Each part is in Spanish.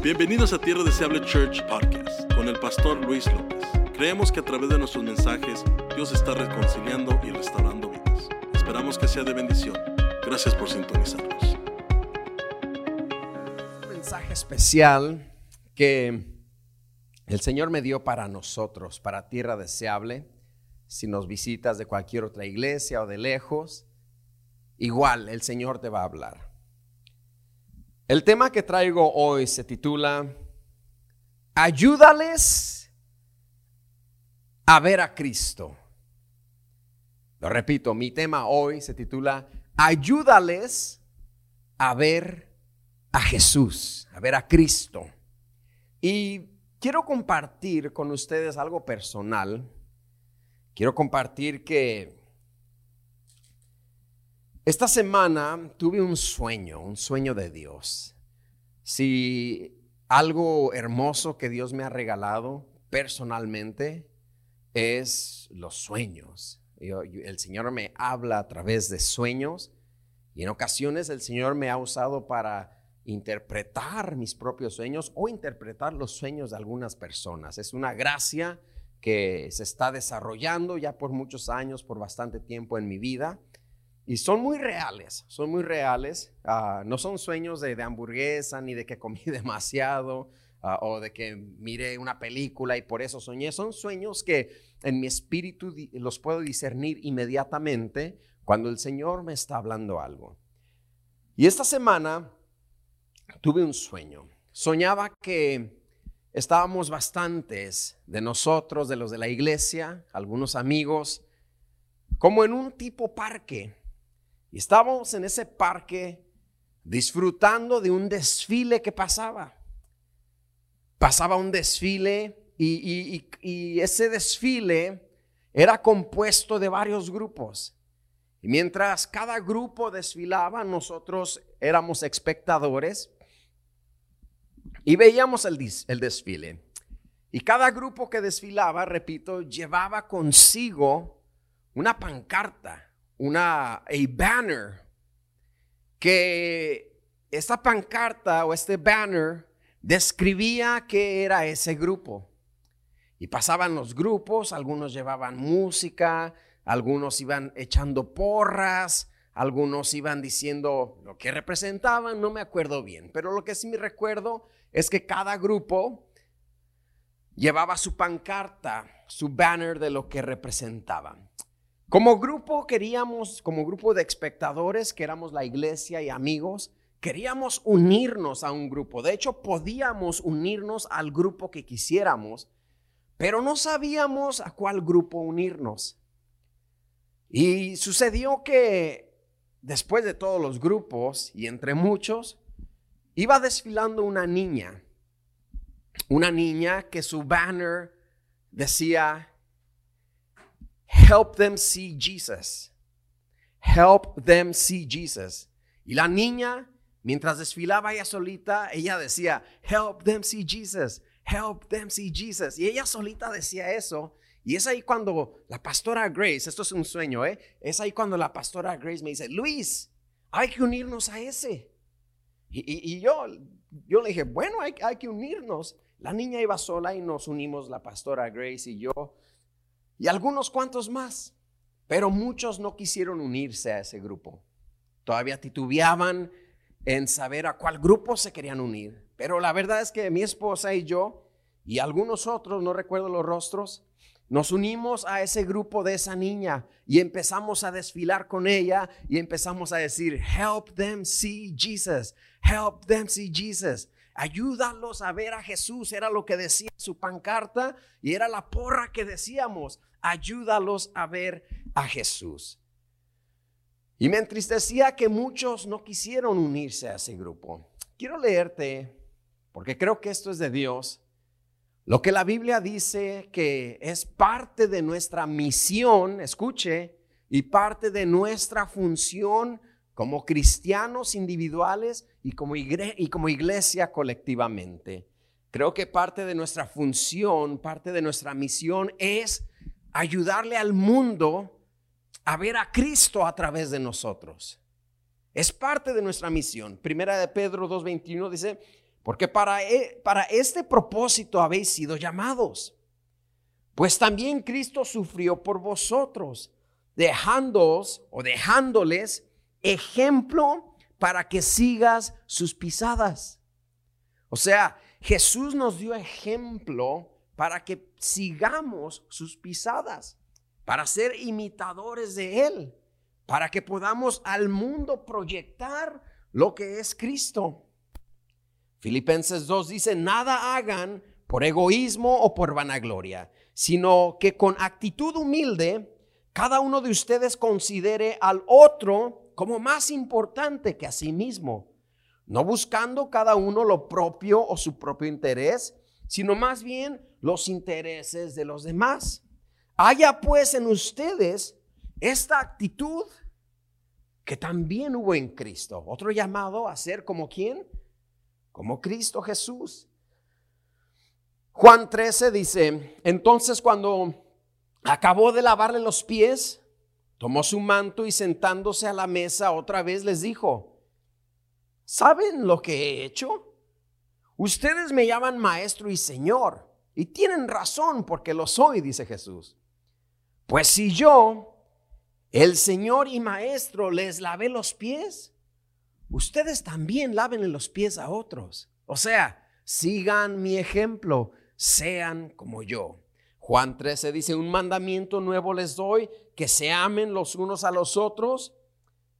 Bienvenidos a Tierra Deseable Church Podcast con el pastor Luis López. Creemos que a través de nuestros mensajes Dios está reconciliando y restaurando vidas. Esperamos que sea de bendición. Gracias por sintonizarnos. Un mensaje especial que el Señor me dio para nosotros, para Tierra Deseable. Si nos visitas de cualquier otra iglesia o de lejos, igual el Señor te va a hablar. El tema que traigo hoy se titula Ayúdales a ver a Cristo. Lo repito, mi tema hoy se titula Ayúdales a ver a Jesús, a ver a Cristo. Y quiero compartir con ustedes algo personal. Quiero compartir que esta semana tuve un sueño, un sueño de Dios. Si algo hermoso que Dios me ha regalado personalmente es los sueños. el Señor me habla a través de sueños y en ocasiones el Señor me ha usado para interpretar mis propios sueños o interpretar los sueños de algunas personas. Es una gracia que se está desarrollando ya por muchos años, por bastante tiempo en mi vida. Y son muy reales, son muy reales. Ah, no son sueños de, hamburguesa ni de que comí demasiado ah, o de que miré una película y por eso soñé. Son sueños que en mi espíritu los puedo discernir inmediatamente cuando el Señor me está hablando algo. Y esta semana tuve un sueño. Soñaba que estábamos bastantes de nosotros, de los de la iglesia, algunos amigos, como en un tipo parque y estábamos en ese parque disfrutando de un desfile que pasaba. Pasaba un desfile y, ese desfile era compuesto de varios grupos. Y mientras cada grupo desfilaba, nosotros éramos espectadores y veíamos el, el desfile. Y cada grupo que desfilaba, repito, llevaba consigo una pancarta una a banner que esta pancarta o este banner describía qué era ese grupo. Y pasaban los grupos, algunos llevaban música, algunos iban echando porras, algunos iban diciendo lo que representaban, no me acuerdo bien, pero lo que sí me recuerdo es que cada grupo llevaba su pancarta, su banner de lo que representaban. Como grupo queríamos, como grupo de espectadores, que éramos la iglesia y amigos, queríamos unirnos a un grupo. De hecho, podíamos unirnos al grupo que quisiéramos, pero no sabíamos a cuál grupo unirnos. Y sucedió que después de todos los grupos y entre muchos, iba desfilando una niña. Una niña que su banner decía Help them see Jesus. Help them see Jesus. Y la niña, mientras desfilaba ella solita, ella decía, Help them see Jesus. Help them see Jesus. Y ella solita decía eso. Y es ahí cuando la pastora Grace, esto es un sueño, ¿eh? Es ahí cuando la pastora Grace me dice, Luis, hay que unirnos a ese. Y, yo, yo le dije, bueno, hay, hay que unirnos. La niña iba sola y nos unimos, la pastora Grace y yo y algunos cuantos más, pero muchos no quisieron unirse a ese grupo. Todavía titubeaban en saber a cuál grupo se querían unir. Pero la verdad es que mi esposa y yo y algunos otros, no recuerdo los rostros, nos unimos a ese grupo de esa niña y empezamos a desfilar con ella y empezamos a decir, help them see Jesus, help them see Jesus. Ayúdalos a ver a Jesús, era lo que decía su pancarta y era la porra que decíamos ayúdalos a ver a Jesús. Y me entristecía que muchos no quisieron unirse a ese grupo. Quiero leerte, porque creo que esto es de Dios, lo que la Biblia dice que es parte de nuestra misión, escuche, y parte de nuestra función como cristianos individuales y como, y como iglesia colectivamente. Creo que parte de nuestra función, parte de nuestra misión es ayudarle al mundo a ver a Cristo a través de nosotros. Es parte de nuestra misión. Primera de Pedro 2.21 dice, porque para, e, para este propósito habéis sido llamados. Pues también Cristo sufrió por vosotros, dejándoos o dejándoles ejemplo para que sigas sus pisadas. O sea, Jesús nos dio ejemplo para que sigamos sus pisadas, para ser imitadores de Él, para que podamos al mundo proyectar lo que es Cristo. Filipenses 2 dice, nada hagan por egoísmo o por vanagloria, sino que con actitud humilde cada uno de ustedes considere al otro como más importante que a sí mismo, no buscando cada uno lo propio o su propio interés, sino más bien los intereses de los demás. Haya pues en ustedes esta actitud que también hubo en Cristo. Otro llamado a ser como quién? Como Cristo Jesús. Juan 13 dice, entonces cuando acabó de lavarle los pies, tomó su manto y sentándose a la mesa otra vez les dijo, ¿saben lo que he hecho? Ustedes me llaman maestro y señor, y tienen razón porque lo soy, dice Jesús. Pues si yo, el Señor y Maestro, les lavé los pies, ustedes también laven los pies a otros. O sea, sigan mi ejemplo, sean como yo. Juan 13 dice, un mandamiento nuevo les doy, que se amen los unos a los otros,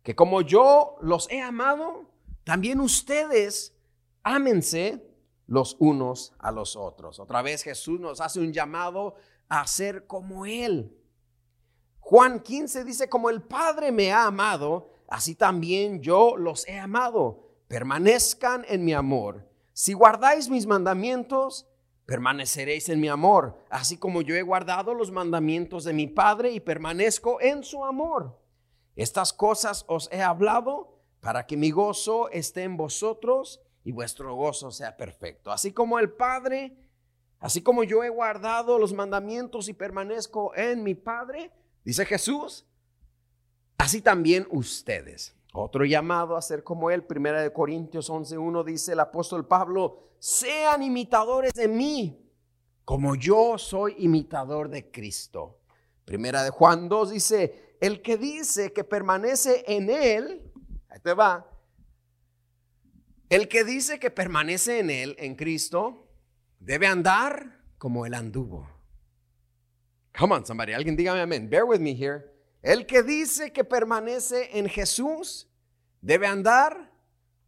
que como yo los he amado, también ustedes ámense los unos a los otros. Otra vez Jesús nos hace un llamado a ser como Él. Juan 15 dice, como el Padre me ha amado, así también yo los he amado. Permanezcan en mi amor. Si guardáis mis mandamientos, permaneceréis en mi amor, así como yo he guardado los mandamientos de mi Padre y permanezco en su amor. Estas cosas os he hablado para que mi gozo esté en vosotros y vuestro gozo sea perfecto. Así como el Padre, así como yo he guardado los mandamientos y permanezco en mi Padre, Dice Jesús, así también ustedes. Otro llamado a ser como él, Primera de Corintios 11.1 dice el apóstol Pablo, sean imitadores de mí, como yo soy imitador de Cristo. Primera de Juan 2 dice, el que dice que permanece en él, ahí te va, el que dice que permanece en él, en Cristo, debe andar como él anduvo. Come on, somebody. Alguien dígame amén. Bear with me here. El que dice que permanece en Jesús debe andar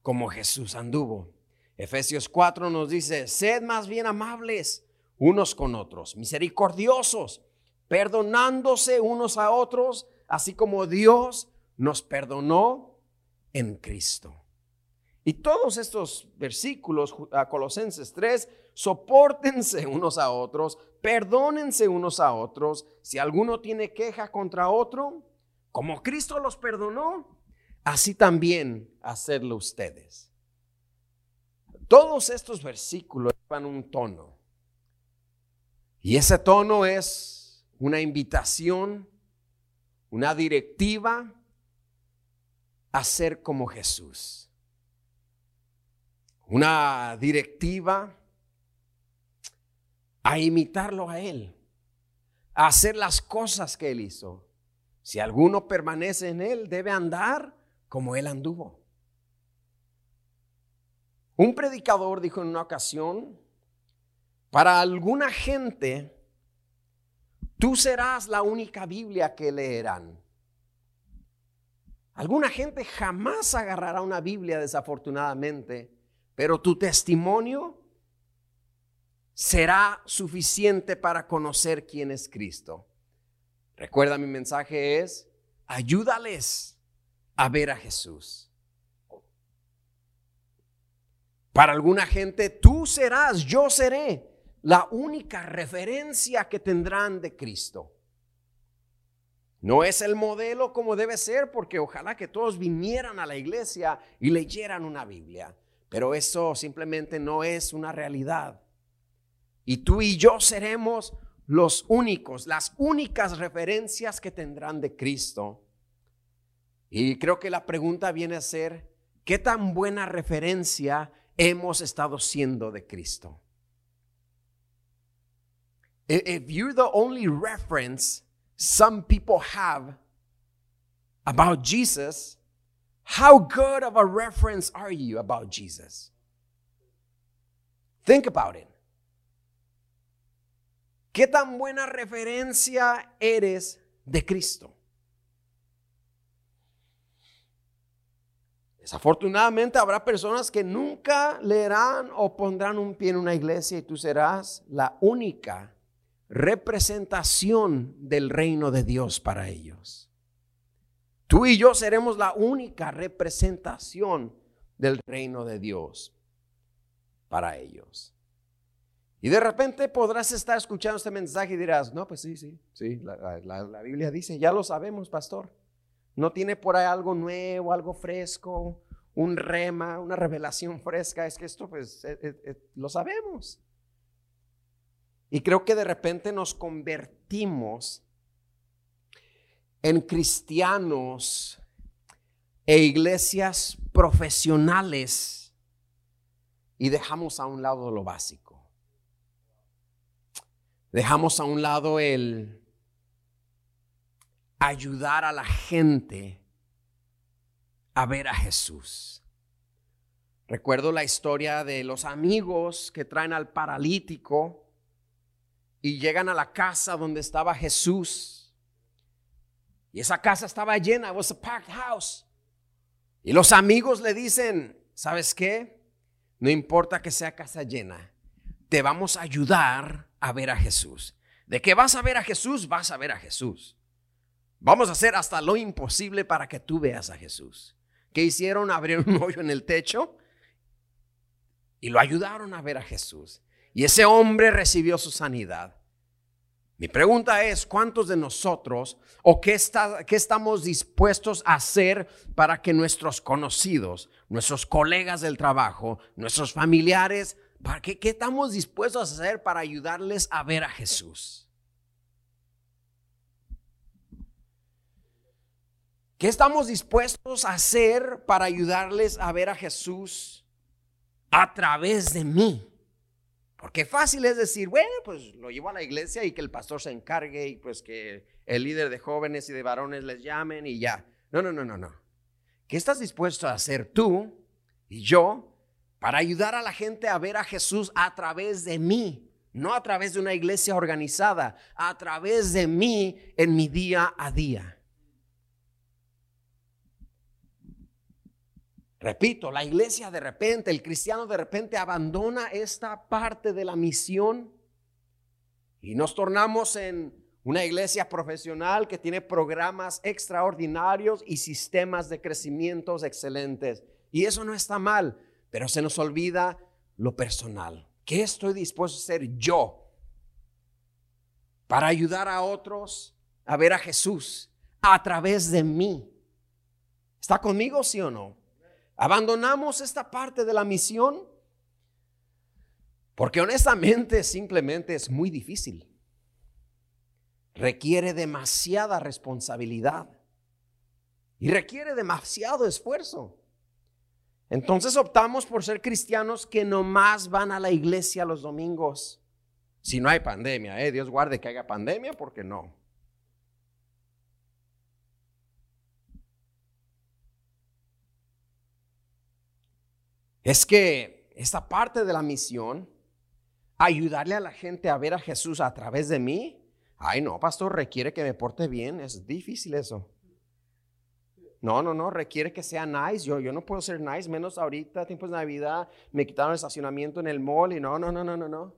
como Jesús anduvo. Efesios 4 nos dice, sed más bien amables unos con otros, misericordiosos, perdonándose unos a otros, así como Dios nos perdonó en Cristo. Y todos estos versículos, a Colosenses 3, soportense unos a otros, perdónense unos a otros. Si alguno tiene queja contra otro, como Cristo los perdonó, así también hacerlo ustedes. Todos estos versículos van un tono. Y ese tono es una invitación, una directiva a ser como Jesús una directiva a imitarlo a Él, a hacer las cosas que Él hizo. Si alguno permanece en Él, debe andar como Él anduvo. Un predicador dijo en una ocasión, para alguna gente, tú serás la única Biblia que leerán. Alguna gente jamás agarrará una Biblia desafortunadamente pero tu testimonio será suficiente para conocer quién es Cristo. Recuerda, mi mensaje es, ayúdales a ver a Jesús. Para alguna gente, tú serás, yo seré la única referencia que tendrán de Cristo. No es el modelo como debe ser, porque ojalá que todos vinieran a la iglesia y leyeran una Biblia. Pero eso simplemente no es una realidad. Y tú y yo seremos los únicos, las únicas referencias que tendrán de Cristo. Y creo que la pregunta viene a ser, ¿qué tan buena referencia hemos estado siendo de Cristo. If you're the only reference some people have about Jesus, how good of a reference are you about Jesus? Think about it. ¿Qué tan buena referencia eres de Cristo? Desafortunadamente habrá personas que nunca leerán o pondrán un pie en una iglesia y tú serás la única representación del reino de Dios para ellos. Tú y yo seremos la única representación del reino de Dios para ellos. Y de repente podrás estar escuchando este mensaje y dirás, no, pues sí, sí, sí, la, Biblia dice, ya lo sabemos, pastor. No tiene por ahí algo nuevo, algo fresco, un rema, una revelación fresca. Es que esto, pues, eh, eh, eh, lo sabemos. Y creo que de repente nos convertimos en cristianos e iglesias profesionales y dejamos a un lado lo básico. Dejamos a un lado el ayudar a la gente a ver a Jesús. Recuerdo la historia de los amigos que traen al paralítico y llegan a la casa donde estaba Jesús. Y esa casa estaba llena, was a packed house. Y los amigos le dicen, ¿sabes qué? No importa que sea casa llena, te vamos a ayudar a ver a Jesús. De que vas a ver a Jesús, vas a ver a Jesús. Vamos a hacer hasta lo imposible para que tú veas a Jesús. ¿Qué hicieron? Abrieron un hoyo en el techo y lo ayudaron a ver a Jesús. Y ese hombre recibió su sanidad. Mi pregunta es, ¿cuántos de nosotros o qué, está, qué estamos dispuestos a hacer para que nuestros conocidos, nuestros colegas del trabajo, nuestros familiares, para qué, qué estamos dispuestos a hacer para ayudarles a ver a Jesús? ¿Qué estamos dispuestos a hacer para ayudarles a ver a Jesús a través de mí? Porque fácil es decir, bueno, pues lo llevo a la iglesia y que el pastor se encargue y pues que el líder de jóvenes y de varones les llamen y ya. No, no, no, no, no. ¿Qué estás dispuesto a hacer tú y yo para ayudar a la gente a ver a Jesús a través de mí? No a través de una iglesia organizada, a través de mí en mi día a día. Repito, la iglesia de repente, el cristiano de repente abandona esta parte de la misión y nos tornamos en una iglesia profesional que tiene programas extraordinarios y sistemas de crecimiento excelentes. Y eso no está mal, pero se nos olvida lo personal. ¿Qué estoy dispuesto a hacer yo para ayudar a otros a ver a Jesús a través de mí? ¿Está conmigo, sí o no? Abandonamos esta parte de la misión porque honestamente simplemente es muy difícil. Requiere demasiada responsabilidad y requiere demasiado esfuerzo. Entonces optamos por ser cristianos que nomás van a la iglesia los domingos. Si no hay pandemia, ¿eh? Dios guarde que haya pandemia, porque no. Es que esta parte de la misión, ayudarle a la gente a ver a Jesús a través de mí, ay no, pastor, requiere que me porte bien, es difícil eso. No, no, no, requiere que sea nice. Yo, yo no puedo ser nice, menos ahorita, tiempos de Navidad, me quitaron el estacionamiento en el mall y no, no, no, no, no, no.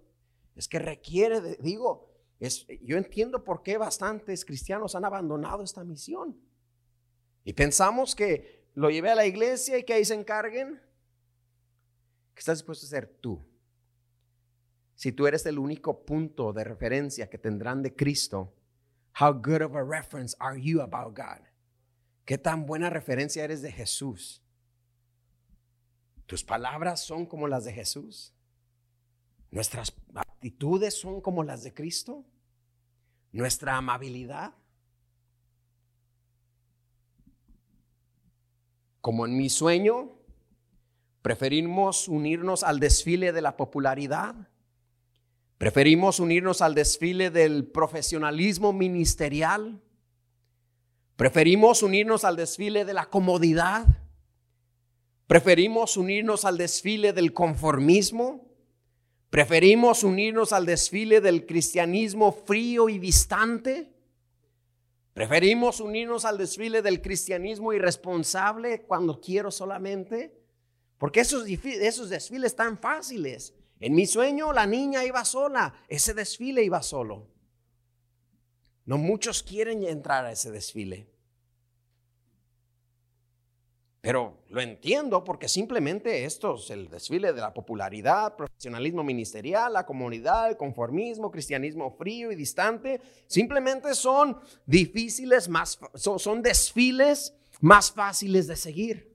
Es que requiere, digo, es, yo entiendo por qué bastantes cristianos han abandonado esta misión. Y pensamos que lo llevé a la iglesia y que ahí se encarguen. ¿Qué estás dispuesto a hacer tú? Si tú eres el único punto de referencia que tendrán de Cristo, how good of a reference are you about God? ¿Qué tan buena referencia eres de Jesús? ¿Tus palabras son como las de Jesús? ¿Nuestras actitudes son como las de Cristo? ¿Nuestra amabilidad? Como en mi sueño, Preferimos unirnos al desfile de la popularidad. Preferimos unirnos al desfile del profesionalismo ministerial. Preferimos unirnos al desfile de la comodidad. Preferimos unirnos al desfile del conformismo. Preferimos unirnos al desfile del cristianismo frío y distante. Preferimos unirnos al desfile del cristianismo irresponsable cuando quiero solamente. Porque esos, esos desfiles tan fáciles. En mi sueño la niña iba sola, ese desfile iba solo. No muchos quieren entrar a ese desfile. Pero lo entiendo porque simplemente esto es el desfile de la popularidad, profesionalismo ministerial, la comunidad, el conformismo, cristianismo frío y distante, simplemente son difíciles, más, son desfiles más fáciles de seguir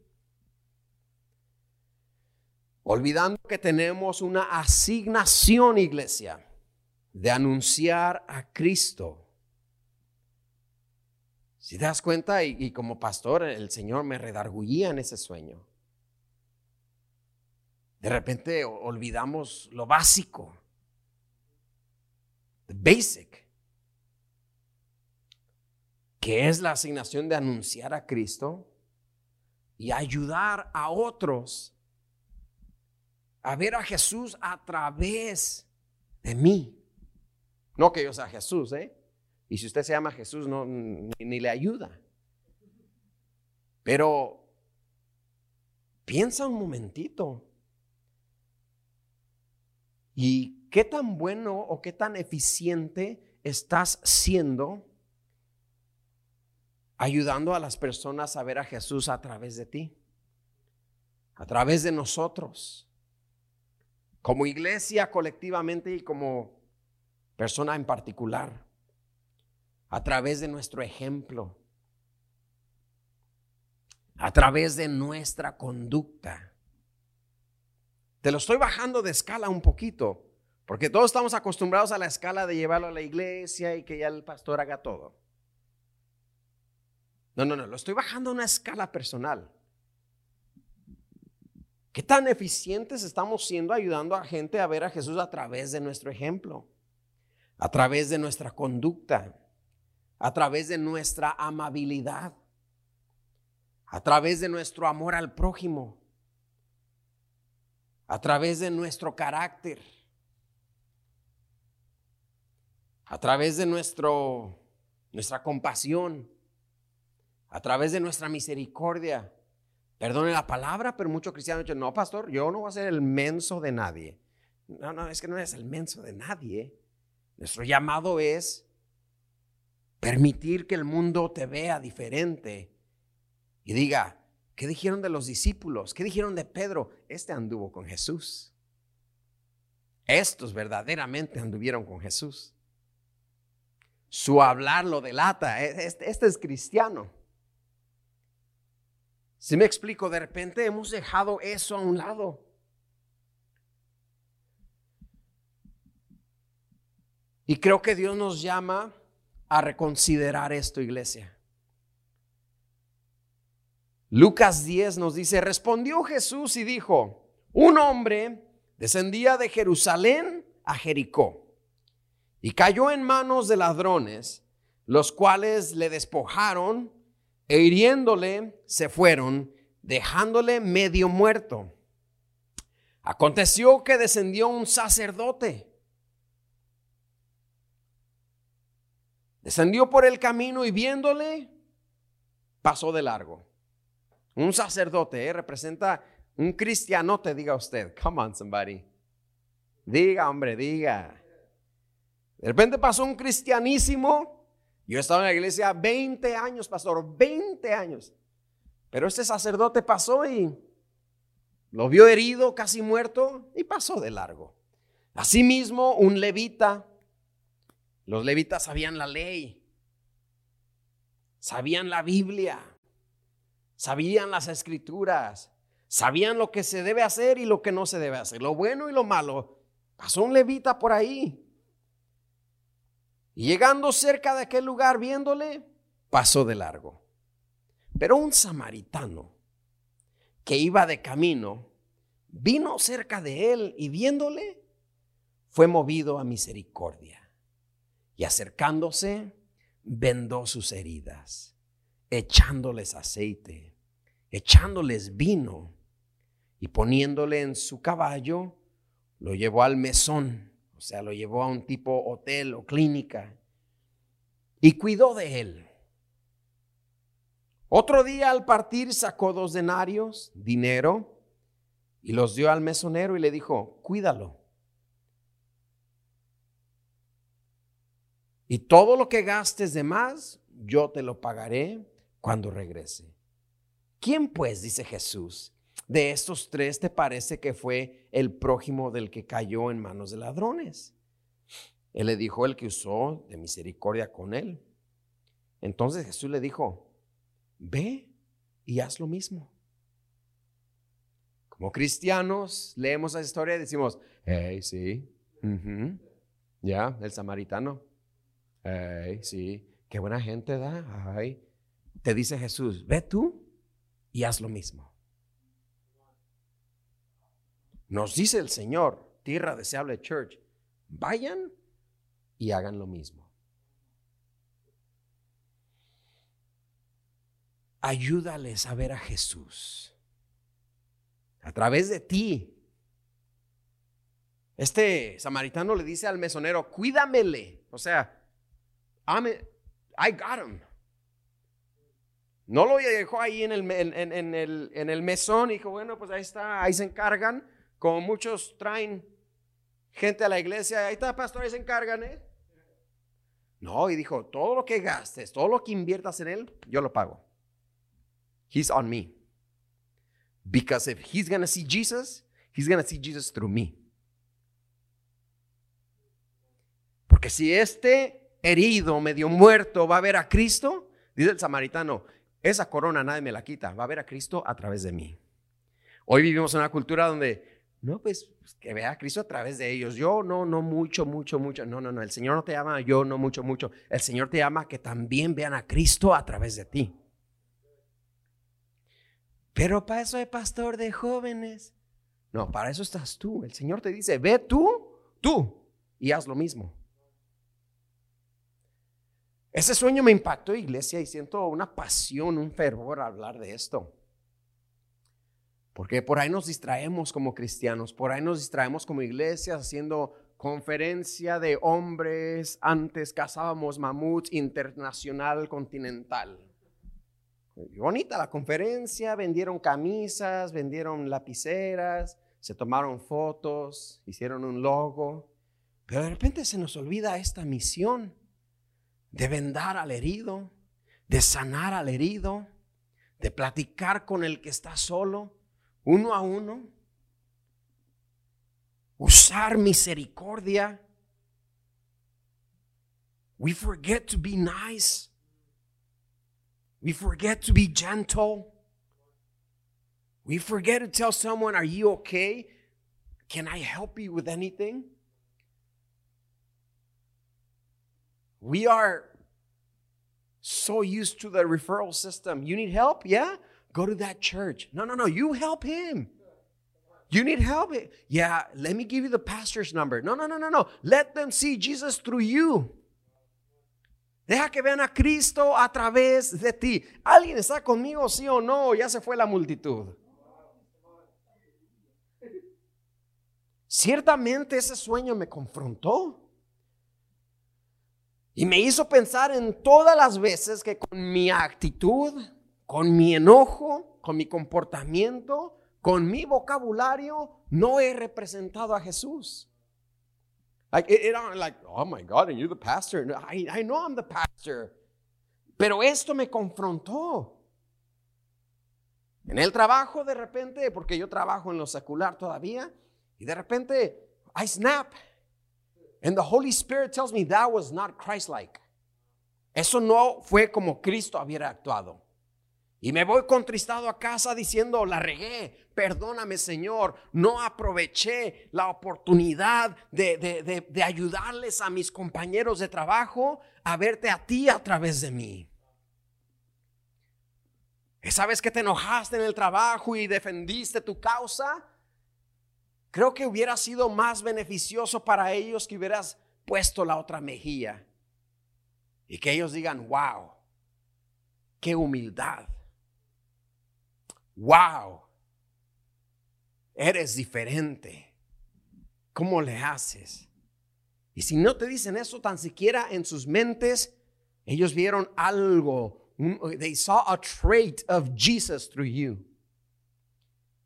olvidando que tenemos una asignación, iglesia, de anunciar a Cristo. Si te das cuenta, y, como pastor, el Señor me redarguía en ese sueño. De repente olvidamos lo básico, basic, que es la asignación de anunciar a Cristo y ayudar a otros a ver a Jesús a través de mí. No que yo sea Jesús, ¿eh? Y si usted se llama Jesús, no, ni, le ayuda. Pero piensa un momentito. ¿Y qué tan bueno o qué tan eficiente estás siendo ayudando a las personas a ver a Jesús a través de ti? A través de nosotros como iglesia colectivamente y como persona en particular, a través de nuestro ejemplo, a través de nuestra conducta. Te lo estoy bajando de escala un poquito, porque todos estamos acostumbrados a la escala de llevarlo a la iglesia y que ya el pastor haga todo. No, no, no, lo estoy bajando a una escala personal. ¿Qué tan eficientes estamos siendo ayudando a gente a ver a Jesús a través de nuestro ejemplo? A través de nuestra conducta, a través de nuestra amabilidad, a través de nuestro amor al prójimo, a través de nuestro carácter, a través de nuestro, nuestra compasión, a través de nuestra misericordia, Perdone la palabra, pero muchos cristianos dicen, no, pastor, yo no voy a ser el menso de nadie. No, no, es que no eres el menso de nadie. Nuestro llamado es permitir que el mundo te vea diferente y diga, ¿qué dijeron de los discípulos? ¿Qué dijeron de Pedro? Este anduvo con Jesús. Estos verdaderamente anduvieron con Jesús. Su hablar lo delata. E, este, este es cristiano. Si me explico, de repente hemos dejado eso a un lado. Y creo que Dios nos llama a reconsiderar esto, iglesia. Lucas 10 nos dice, respondió Jesús y dijo, un hombre descendía de Jerusalén a Jericó y cayó en manos de ladrones, los cuales le despojaron e hiriéndole se fueron, dejándole medio muerto. Aconteció que descendió un sacerdote. Descendió por el camino y viéndole, pasó de largo. Un sacerdote ¿eh? representa un cristianote, diga usted. Come on, somebody. Diga, hombre, diga. De repente pasó un cristianísimo yo he estado en la iglesia 20 años, pastor, 20 años. Pero este sacerdote pasó y lo vio herido, casi muerto, y pasó de largo. Asimismo, un levita, los levitas sabían la ley, sabían la Biblia, sabían las escrituras, sabían lo que se debe hacer y lo que no se debe hacer, lo bueno y lo malo. Pasó un levita por ahí. Y llegando cerca de aquel lugar, viéndole, pasó de largo. Pero un samaritano que iba de camino, vino cerca de él y viéndole, fue movido a misericordia. Y acercándose, vendó sus heridas, echándoles aceite, echándoles vino y poniéndole en su caballo, lo llevó al mesón, o sea, lo llevó a un tipo hotel o clínica y cuidó de él. Otro día al partir sacó dos denarios, dinero, y los dio al mesonero y le dijo, cuídalo. Y todo lo que gastes de más, yo te lo pagaré cuando regrese. ¿Quién pues, dice Jesús, de estos tres te parece que fue el prójimo del que cayó en manos de ladrones? Él le dijo el que usó de misericordia con él. Entonces Jesús le dijo, ve y haz lo mismo. Como cristianos leemos la historia y decimos, hey, sí, ya, el samaritano, hey, sí, qué buena gente da. Te dice Jesús, ve tú y haz lo mismo. Nos dice el Señor, Tierra Deseable Church, vayan y hagan lo mismo. ayúdales a ver a Jesús a través de ti. Este samaritano le dice al mesonero, cuídamele. O sea, I got him. No lo dejó ahí en el, en, el, en el mesón y dijo, bueno, pues ahí está, ahí se encargan. Como muchos traen gente a la iglesia, ahí está, pastor, ahí se encargan, ¿eh? No, y dijo, todo lo que gastes, todo lo que inviertas en él, yo lo pago. He's on me. Because if he's going to see Jesus, he's going to see Jesus through me. Porque si este herido, medio muerto, va a ver a Cristo, dice el samaritano, esa corona nadie me la quita, va a ver a Cristo a través de mí. Hoy vivimos en una cultura donde, no, pues, pues que vea a Cristo a través de ellos. Yo no, no mucho, mucho, mucho. No, no, no. El Señor no te llama yo no mucho, mucho. El Señor te llama que también vean a Cristo a través de ti. Pero para eso hay pastor de jóvenes. No, para eso estás tú. El Señor te dice, ve tú, tú, y haz lo mismo. Ese sueño me impactó, iglesia, y siento una pasión, un fervor al hablar de esto. Porque por ahí nos distraemos como cristianos, por ahí nos distraemos como iglesias haciendo conferencia de hombres. Antes cazábamos mamuts internacional continental. Bonita la conferencia, vendieron camisas, vendieron lapiceras, se tomaron fotos, hicieron un logo, pero de repente se nos olvida esta misión de vendar al herido, de sanar al herido, de platicar con el que está solo, uno a uno, usar misericordia. We forget to be nice. We forget to be gentle. We forget to tell someone, Are you okay? Can I help you with anything? We are so used to the referral system. You need help? Yeah? Go to that church. No, no, no. You help him. You need help? Yeah, let me give you the pastor's number. No, no, no, no, no. Let them see Jesus through you. Deja que vean a Cristo a través de ti. ¿Alguien está conmigo, sí o no? Ya se fue la multitud. Ciertamente ese sueño me confrontó. Y me hizo pensar en todas las veces que con mi actitud, con mi enojo, con mi comportamiento, con mi vocabulario, no he representado a Jesús. Like, it, like, oh my God, and you're the pastor. I, I know I'm the pastor. Pero esto me confrontó. En el trabajo, de repente, porque yo trabajo en lo secular todavía, y de repente, I snap. And the Holy Spirit tells me that was not Christ-like. Eso no fue como Cristo hubiera actuado. Y me voy contristado a casa diciendo, la regué, perdóname Señor, no aproveché la oportunidad de, de, ayudarles a mis compañeros de trabajo a verte a ti a través de mí. Esa vez que te enojaste en el trabajo y defendiste tu causa, Creo que hubiera sido más beneficioso para ellos que hubieras puesto la otra mejilla y que ellos digan, wow, qué humildad. Wow, eres diferente. ¿Cómo le haces? Y si no te dicen eso tan siquiera en sus mentes, ellos vieron algo. They saw a trait of Jesus through you.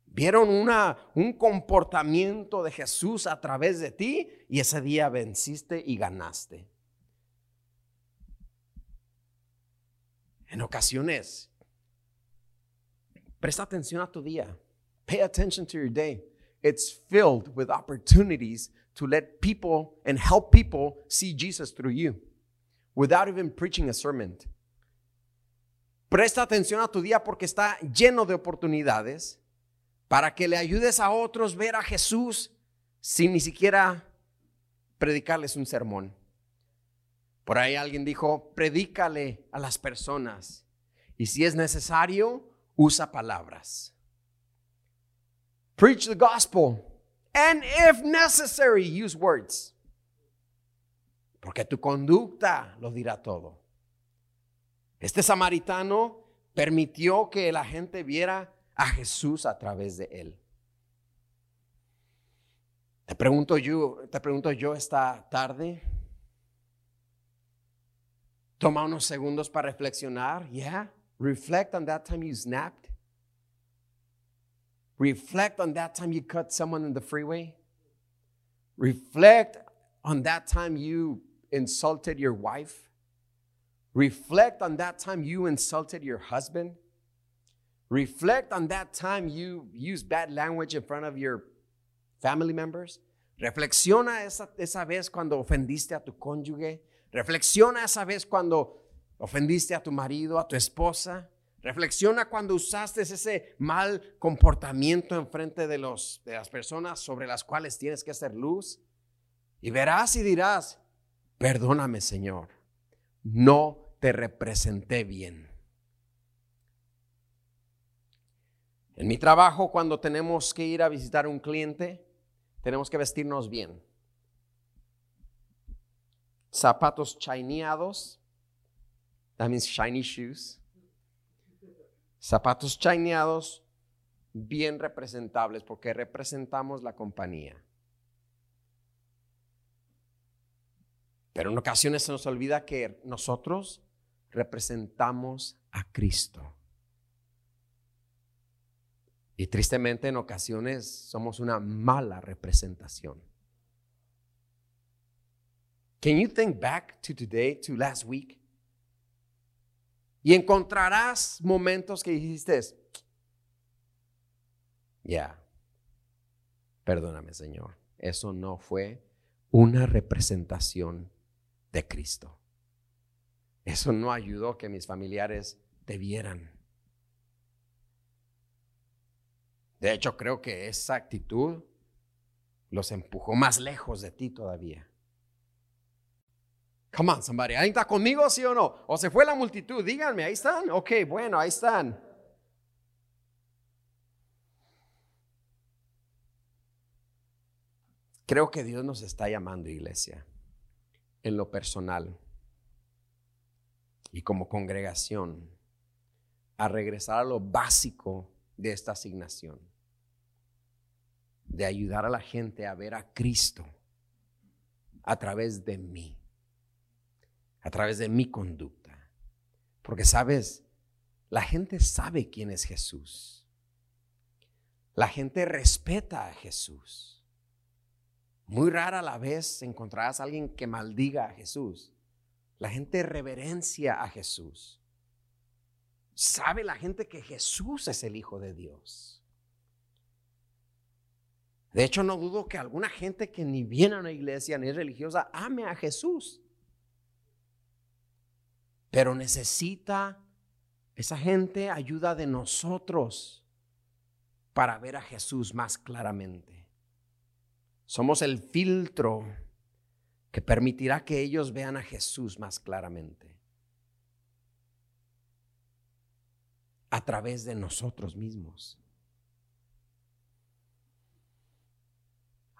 Vieron una, un comportamiento de Jesús a través de ti y ese día venciste y ganaste. En ocasiones, presta atención a tu día. Pay attention to your day. It's filled with opportunities to let people and help people see Jesus through you without even preaching a sermon. Presta atención a tu día porque está lleno de oportunidades para que le ayudes a otros ver a Jesús sin ni siquiera predicarles un sermón. Por ahí alguien dijo, predícale a las personas y si es necesario, usa palabras. Preach the gospel and if necessary, use words. Porque tu conducta lo dirá todo. Este samaritano permitió que la gente viera a Jesús a través de él. Te pregunto yo, te pregunto yo esta tarde. Toma unos segundos para reflexionar. Yeah, reflect on that time you snapped. Reflect on that time you cut someone in the freeway. Reflect on that time you insulted your wife. Reflect on that time you insulted your husband. Reflect on that time you used bad language in front of your family members. Reflexiona esa, esa vez cuando ofendiste a tu cónyuge. Reflexiona esa vez cuando ofendiste a tu marido, a tu esposa. Reflexiona cuando usaste ese mal comportamiento en frente de, los, de las personas sobre las cuales tienes que hacer luz. Y verás y dirás, perdóname Señor, no te representé bien. En mi trabajo, cuando tenemos que ir a visitar a un cliente, tenemos que vestirnos bien. Zapatos chineados, that means shiny shoes. Zapatos chineados, bien representables, porque representamos la compañía. Pero en ocasiones se nos olvida que nosotros representamos a Cristo. Y tristemente en ocasiones somos una mala representación. Can you think back to today, to last week? Y encontrarás momentos que dijiste, ya, perdóname Señor, eso no fue una representación de Cristo. Eso no ayudó que mis familiares te vieran. De hecho, creo que esa actitud los empujó más lejos de ti todavía. Come on, somebody. ¿Ahí está conmigo, sí o no? ¿O se fue la multitud? Díganme, ¿ahí están? Ok, bueno, ahí están. Creo que Dios nos está llamando, iglesia, en lo personal y como congregación, a regresar a lo básico de esta asignación, de ayudar a la gente a ver a Cristo a través de mí, a través de mi conducta. Porque sabes, la gente sabe quién es Jesús. La gente respeta a Jesús. Muy rara la vez encontrarás a alguien que maldiga a Jesús. La gente reverencia a Jesús. Sabe la gente que Jesús es el Hijo de Dios. De hecho, no dudo que alguna gente que ni viene a una iglesia ni es religiosa ame a Jesús. Pero necesita esa gente ayuda de nosotros para ver a Jesús más claramente. Somos el filtro que permitirá que ellos vean a Jesús más claramente. A través de nosotros mismos.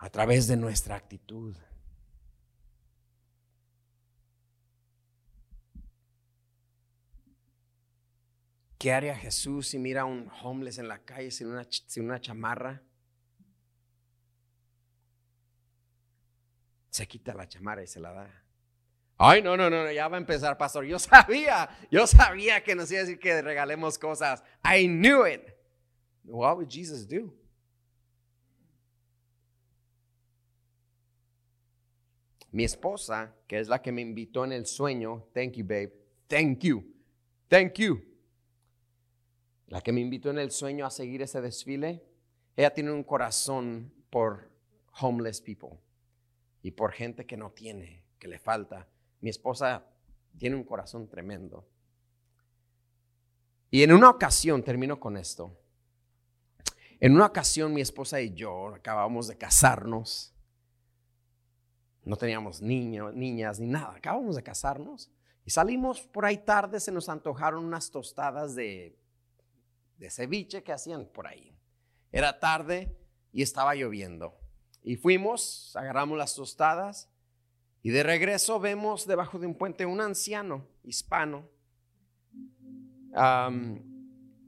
a través de nuestra actitud. ¿Qué haría Jesús si mira a un homeless en la calle sin una, sin una chamarra? Se quita la chamarra y se la da. Ay, no, no, no, ya va a empezar, pastor. Yo sabía, yo sabía que nos iba a decir que regalemos cosas. I knew it. What would Jesus do? Mi esposa, que es la que me invitó en el sueño, thank you, babe, thank you, thank you la que me invitó en el sueño a seguir ese desfile, ella tiene un corazón por homeless people y por gente que no tiene, que le falta. Mi esposa tiene un corazón tremendo. Y en una ocasión, termino con esto, en una ocasión mi esposa y yo acabamos de casarnos, no teníamos niños, niñas ni nada, acabamos de casarnos y salimos por ahí tarde, se nos antojaron unas tostadas de de ceviche que hacían por ahí. Era tarde y estaba lloviendo. Y fuimos, agarramos las tostadas y de regreso vemos debajo de un puente un anciano hispano.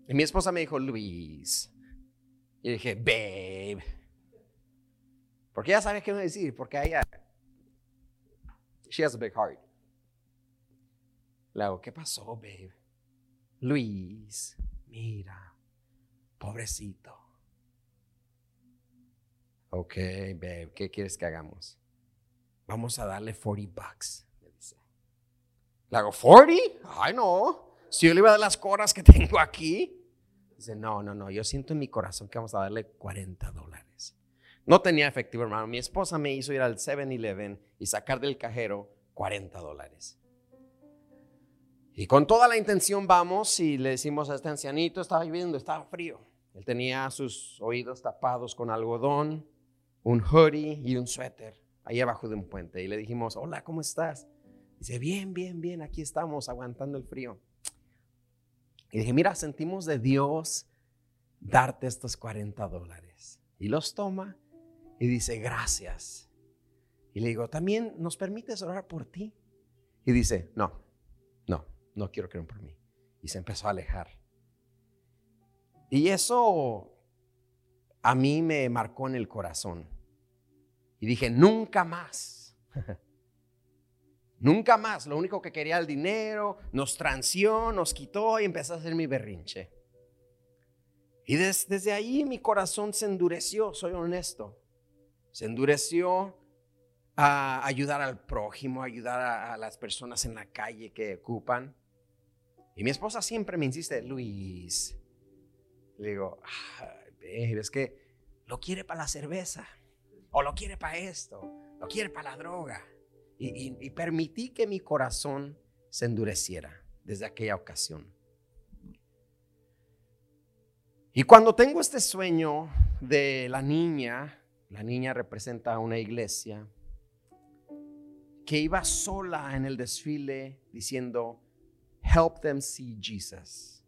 y mi esposa me dijo, Luis. Y dije, babe. Porque ella sabe qué decir, porque ella, she has a big heart. Le hago, ¿qué pasó, babe? Luis, mira, pobrecito. Ok, babe, ¿qué quieres que hagamos? Vamos a darle 40 bucks, me dice. Le hago, ¿40? Ay, no. Si yo le iba a dar las coras que tengo aquí. Dice, no, no, no. Yo siento en mi corazón que vamos a darle 40 dólares. No tenía efectivo, hermano. Mi esposa me hizo ir al 7-Eleven y sacar del cajero 40 dólares. Y con toda la intención vamos y le decimos a este ancianito, estaba lloviendo, estaba frío. Él tenía sus oídos tapados con algodón, un hoodie y un suéter ahí abajo de un puente. Y le dijimos, hola, ¿cómo estás? Dice, bien, bien, bien, aquí estamos aguantando el frío. Y dije, mira, sentimos de Dios darte estos 40 dólares. Y los toma y dice, gracias. Y le digo, también nos permites orar por ti. Y dice, no, no quiero que por mí. Y se empezó a alejar. Y eso a mí me marcó en el corazón. Y dije, nunca más. nunca más. Lo único que quería el dinero, nos transió, nos quitó y empezó a hacer mi berrinche. Y desde ahí mi corazón se endureció, soy honesto. Se endureció a ayudar al prójimo, a ayudar a las personas en la calle que ocupan. Y mi esposa siempre me insiste, Luis. Le digo, es que lo quiere para la cerveza, o lo quiere para esto, lo quiere para la droga. Y, permití que mi corazón se endureciera desde aquella ocasión. Y cuando tengo este sueño de la niña, la niña representa una iglesia, que iba sola en el desfile diciendo, Help them see Jesus.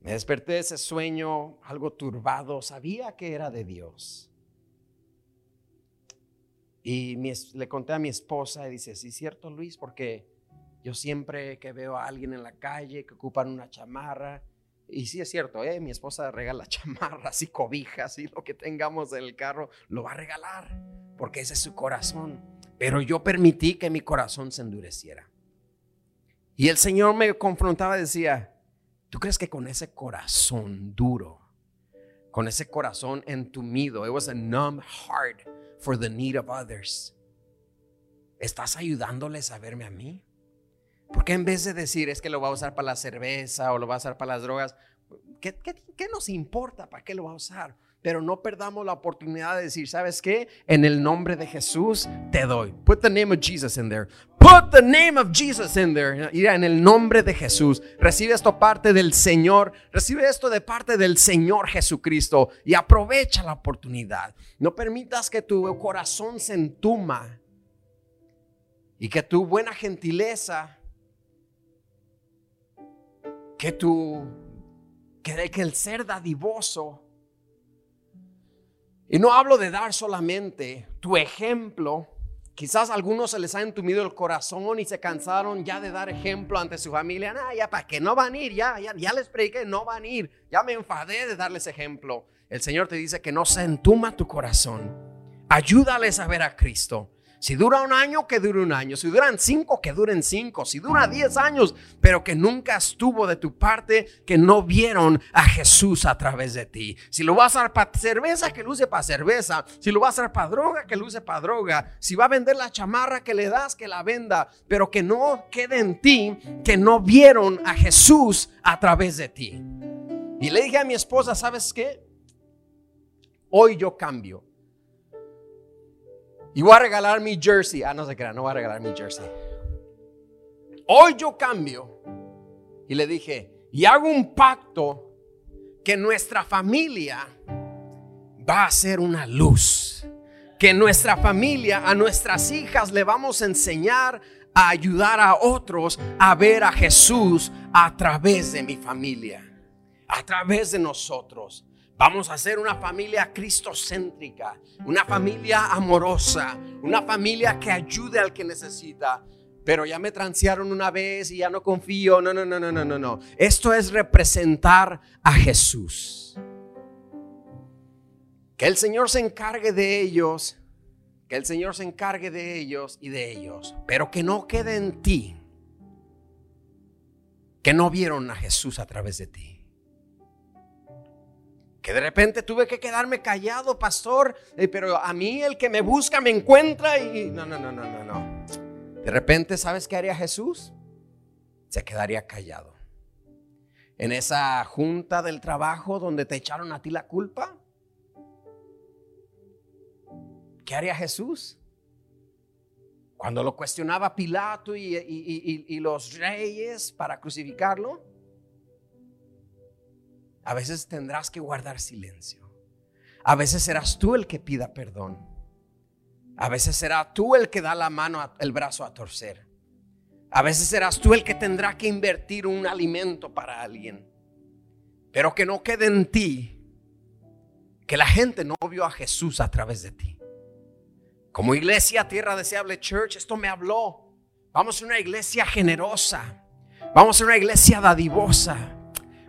Me desperté de ese sueño algo turbado, sabía que era de Dios. Y le conté a mi esposa y dice, sí, cierto Luis, porque yo siempre que veo a alguien en la calle que ocupan una chamarra, y sí es cierto, ¿eh? mi esposa regala chamarras y cobijas y lo que tengamos en el carro, lo va a regalar, porque ese es su corazón. Pero yo permití que mi corazón se endureciera. Y el Señor me confrontaba y decía, ¿tú crees que con ese corazón duro, con ese corazón entumido, it was a numb heart for the need of others, estás ayudándoles a verme a mí? Porque en vez de decir es que lo va a usar para la cerveza o lo va a usar para las drogas, ¿qué, qué nos importa? ¿Para qué lo va a usar? Pero no perdamos la oportunidad de decir, ¿sabes qué? En el nombre de Jesús te doy. Put the name of Jesus in there. Put the name of Jesus in there. Mira, en el nombre de Jesús. Recibe esto parte del Señor. Recibe esto de parte del Señor Jesucristo. Y aprovecha la oportunidad. No permitas que tu corazón se entuma. Y que tu buena gentileza. Que tu. Que, que el ser dadivoso Y no hablo de dar solamente tu ejemplo. Quizás a algunos se les ha entumido el corazón y se cansaron ya de dar ejemplo ante su familia. Nah, ya para que no van a ir, ya, ya, ya les prediqué, no van a ir. Ya me enfadé de darles ejemplo. El Señor te dice que no se entuma tu corazón. Ayúdales a ver a Cristo. Si dura un año, que dure un año. Si duran cinco, que duren cinco. Si dura diez años, pero que nunca estuvo de tu parte, que no vieron a Jesús a través de ti. Si lo vas a dar para cerveza, que lo use para cerveza. Si lo vas a dar para droga, que lo use para droga. Si va a vender la chamarra que le das, que la venda. Pero que no quede en ti que no vieron a Jesús a través de ti. Y le dije a mi esposa, ¿sabes qué? Hoy yo cambio. Y voy a regalar mi jersey. Ah, no se crea, no voy a regalar mi jersey. Hoy yo cambio. Y le dije, y hago un pacto que nuestra familia va a ser una luz. Que nuestra familia, a nuestras hijas le vamos a enseñar a ayudar a otros a ver a Jesús a través de mi familia, a través de nosotros. Vamos a ser una familia cristocéntrica, una familia amorosa, una familia que ayude al que necesita. Pero ya me transearon una vez y ya no confío. No, no, no, no, no, no, no. Esto es representar a Jesús. Que el Señor se encargue de ellos, que el Señor se encargue de ellos y de ellos, pero que no quede en ti que no vieron a Jesús a través de ti. Que de repente tuve que quedarme callado, pastor, eh, pero a mí el que me busca me encuentra y no, no, no, no, no, no. De repente, ¿sabes qué haría Jesús? Se quedaría callado. En esa junta del trabajo donde te echaron a ti la culpa, ¿qué haría Jesús? Cuando lo cuestionaba Pilato y, y los reyes para crucificarlo, a veces tendrás que guardar silencio. A veces serás tú el que pida perdón. A veces será tú el que da la mano, el brazo a torcer. A veces serás tú el que tendrá que invertir un alimento para alguien. Pero que no quede en ti que la gente no vio a Jesús a través de ti. Como iglesia Tierra Deseable Church, esto me habló. Vamos a una iglesia generosa. Vamos a una iglesia dadivosa.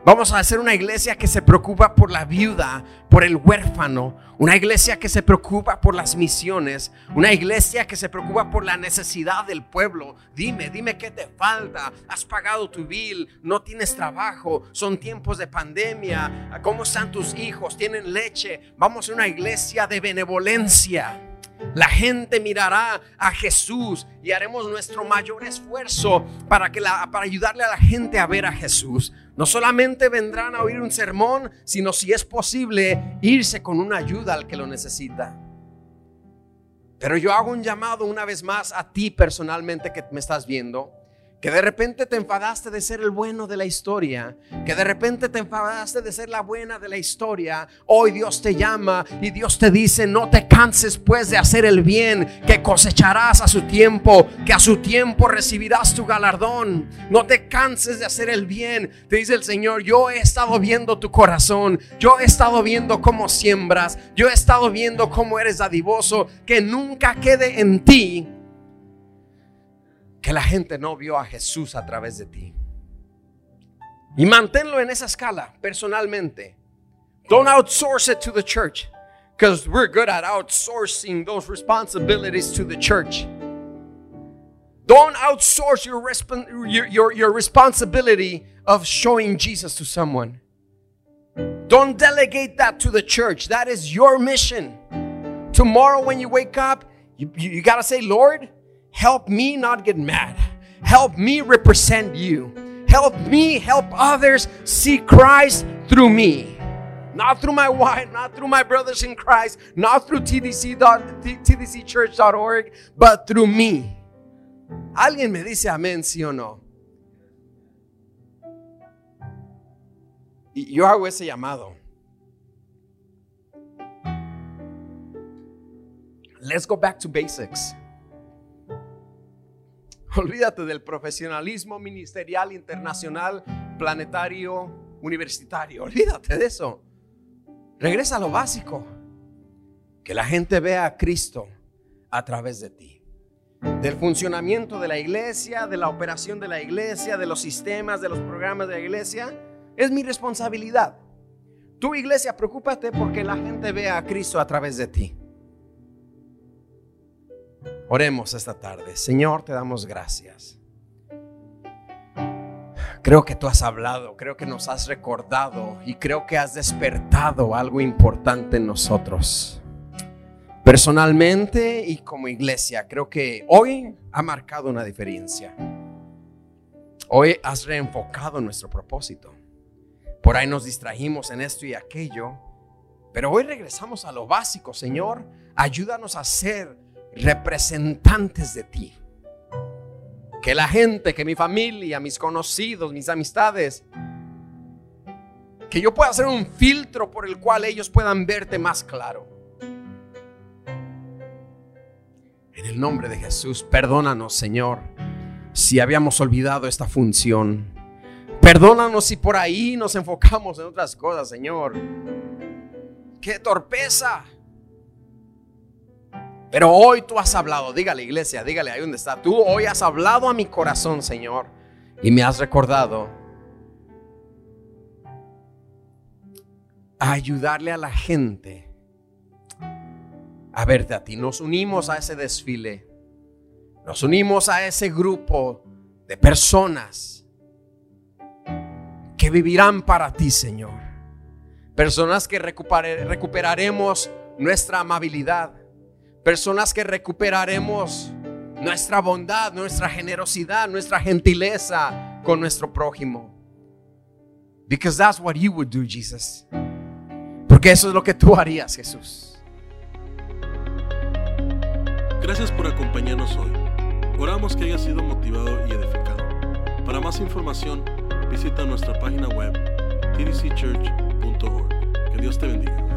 Vamos a hacer una iglesia que se preocupa por la viuda, por el huérfano, una iglesia que se preocupa por las misiones, una iglesia que se preocupa por la necesidad del pueblo. Dime, dime qué te falta. Has pagado tu bill, no tienes trabajo, son tiempos de pandemia. ¿Cómo están tus hijos? ¿Tienen leche? Vamos a una iglesia de benevolencia. La gente mirará a Jesús y haremos nuestro mayor esfuerzo para, que la, para ayudarle a la gente a ver a Jesús. No solamente vendrán a oír un sermón, sino si es posible irse con una ayuda al que lo necesita. Pero yo hago un llamado una vez más a ti personalmente que me estás viendo que de repente te enfadaste de ser el bueno de la historia, que de repente te enfadaste de ser la buena de la historia, hoy Dios te llama y Dios te dice, no te canses pues de hacer el bien, que cosecharás a su tiempo, que a su tiempo recibirás tu galardón, no te canses de hacer el bien, te dice el Señor, yo he estado viendo tu corazón, yo he estado viendo cómo siembras, yo he estado viendo cómo eres dadivoso, que nunca quede en ti que la gente no vio a Jesús a través de ti. Y manténlo en esa escala personalmente. Don't outsource it to the church because we're good at outsourcing those responsibilities to the church. Don't outsource your, your, your, your responsibility of showing Jesus to someone. Don't delegate that to the church. That is your mission. Tomorrow, when you wake up, you, you, you got to say, Lord, Help me not get mad. Help me represent you. Help me help others see Christ through me. Not through my wife, not through my brothers in Christ, not through TDC, tdcchurch.org, but through me. ¿Alguien me dice amén, sí o no? Y yo hago ese llamado. Let's go back to basics. Olvídate del profesionalismo ministerial, internacional, planetario, universitario. Olvídate de eso. Regresa a lo básico. Que la gente vea a Cristo a través de ti. Del funcionamiento de la iglesia, de la operación de la iglesia, de los sistemas, de los programas de la iglesia, es mi responsabilidad. Tu iglesia, preocúpate porque la gente vea a Cristo a través de ti. Oremos esta tarde. Señor, te damos gracias. Creo que tú has hablado, creo que nos has recordado y creo que has despertado algo importante en nosotros. Personalmente y como iglesia, creo que hoy ha marcado una diferencia. Hoy has reenfocado nuestro propósito. Por ahí nos distrajimos en esto y aquello, pero hoy regresamos a lo básico, Señor. Ayúdanos a ser representantes de ti. Que la gente, que mi familia, mis conocidos, mis amistades, que yo pueda ser un filtro por el cual ellos puedan verte más claro. En el nombre de Jesús, perdónanos, Señor, si habíamos olvidado esta función. Perdónanos si por ahí nos enfocamos en otras cosas, Señor. ¡Qué torpeza! Pero hoy tú has hablado, dígale iglesia, dígale ahí donde está. Tú hoy has hablado a mi corazón, Señor, y me has recordado ayudarle a la gente a verte a ti. Nos unimos a ese desfile. Nos unimos a ese grupo de personas que vivirán para ti, Señor. Personas que recuperaremos nuestra amabilidad Personas que recuperaremos nuestra bondad, nuestra generosidad, nuestra gentileza con nuestro prójimo. Because that's what you would do, Jesus. Porque eso es lo que tú harías, Jesús. Gracias por acompañarnos hoy. Oramos que haya sido motivado y edificado. Para más información, visita nuestra página web tdcchurch.org. Que Dios te bendiga.